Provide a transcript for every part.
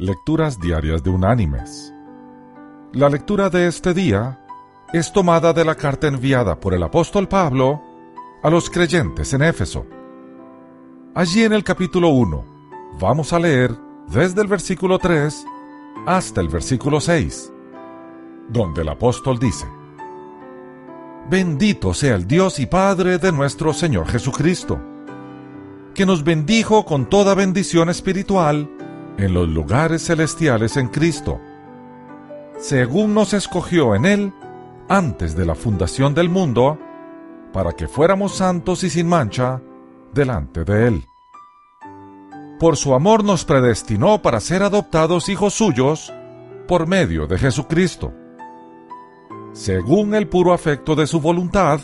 Lecturas Diarias de Unánimes. La lectura de este día es tomada de la carta enviada por el apóstol Pablo a los creyentes en Éfeso. Allí en el capítulo 1 vamos a leer desde el versículo 3 hasta el versículo 6, donde el apóstol dice, Bendito sea el Dios y Padre de nuestro Señor Jesucristo, que nos bendijo con toda bendición espiritual en los lugares celestiales en Cristo, según nos escogió en Él antes de la fundación del mundo, para que fuéramos santos y sin mancha delante de Él. Por su amor nos predestinó para ser adoptados hijos suyos por medio de Jesucristo, según el puro afecto de su voluntad,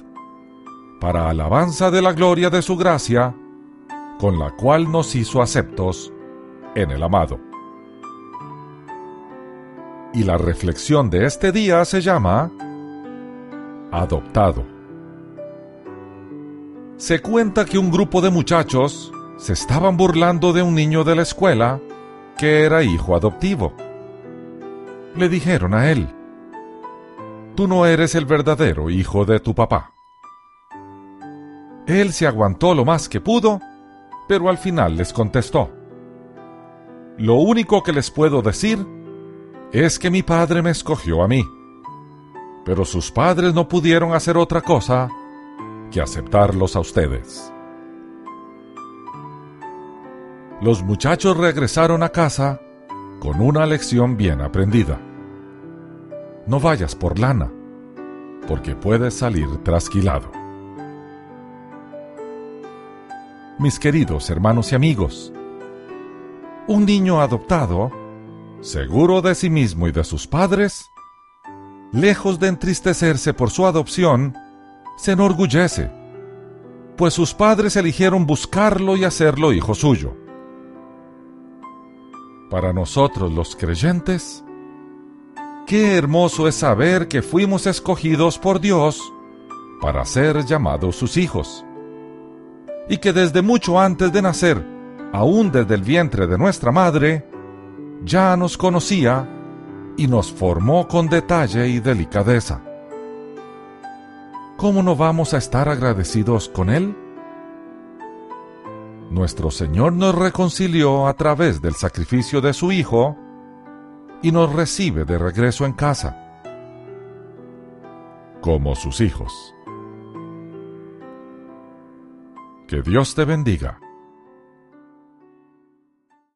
para alabanza de la gloria de su gracia, con la cual nos hizo aceptos en el amado. Y la reflexión de este día se llama Adoptado. Se cuenta que un grupo de muchachos se estaban burlando de un niño de la escuela que era hijo adoptivo. Le dijeron a él, Tú no eres el verdadero hijo de tu papá. Él se aguantó lo más que pudo, pero al final les contestó, lo único que les puedo decir es que mi padre me escogió a mí, pero sus padres no pudieron hacer otra cosa que aceptarlos a ustedes. Los muchachos regresaron a casa con una lección bien aprendida. No vayas por lana, porque puedes salir trasquilado. Mis queridos hermanos y amigos, un niño adoptado, seguro de sí mismo y de sus padres, lejos de entristecerse por su adopción, se enorgullece, pues sus padres eligieron buscarlo y hacerlo hijo suyo. Para nosotros los creyentes, qué hermoso es saber que fuimos escogidos por Dios para ser llamados sus hijos, y que desde mucho antes de nacer aún desde el vientre de nuestra madre, ya nos conocía y nos formó con detalle y delicadeza. ¿Cómo no vamos a estar agradecidos con Él? Nuestro Señor nos reconcilió a través del sacrificio de su Hijo y nos recibe de regreso en casa, como sus hijos. Que Dios te bendiga